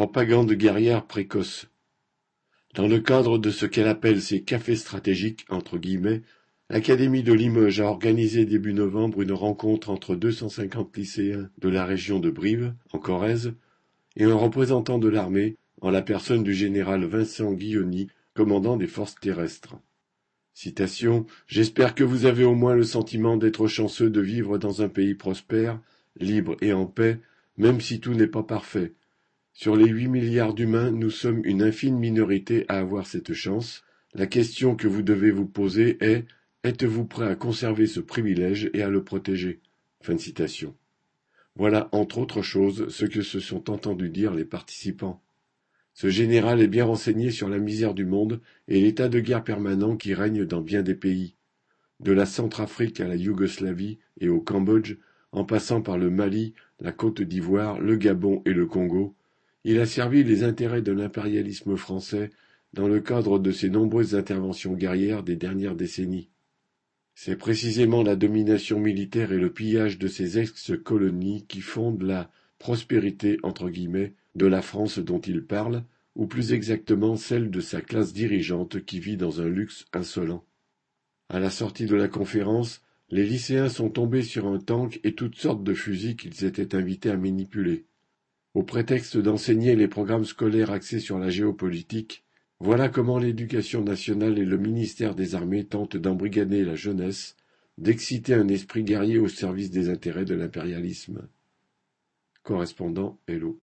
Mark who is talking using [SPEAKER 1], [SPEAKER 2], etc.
[SPEAKER 1] Propagande guerrière précoce. Dans le cadre de ce qu'elle appelle ses cafés stratégiques, entre guillemets, l'Académie de Limoges a organisé début novembre une rencontre entre 250 lycéens de la région de Brive, en Corrèze, et un représentant de l'armée, en la personne du général Vincent Guilloni, commandant des forces terrestres. Citation J'espère que vous avez au moins le sentiment d'être chanceux de vivre dans un pays prospère, libre et en paix, même si tout n'est pas parfait. Sur les huit milliards d'humains, nous sommes une infime minorité à avoir cette chance. La question que vous devez vous poser est êtes-vous prêt à conserver ce privilège et à le protéger? Voilà, entre autres choses, ce que se sont entendus dire les participants. Ce général est bien renseigné sur la misère du monde et l'état de guerre permanent qui règne dans bien des pays. De la Centrafrique à la Yougoslavie et au Cambodge, en passant par le Mali, la Côte d'Ivoire, le Gabon et le Congo, il a servi les intérêts de l'impérialisme français dans le cadre de ses nombreuses interventions guerrières des dernières décennies. C'est précisément la domination militaire et le pillage de ces ex-colonies qui fondent la prospérité entre guillemets de la France dont il parle, ou plus exactement celle de sa classe dirigeante qui vit dans un luxe insolent. À la sortie de la conférence, les lycéens sont tombés sur un tank et toutes sortes de fusils qu'ils étaient invités à manipuler. Au prétexte d'enseigner les programmes scolaires axés sur la géopolitique, voilà comment l'éducation nationale et le ministère des Armées tentent d'embrigader la jeunesse, d'exciter un esprit guerrier au service des intérêts de l'impérialisme. Correspondant Hello.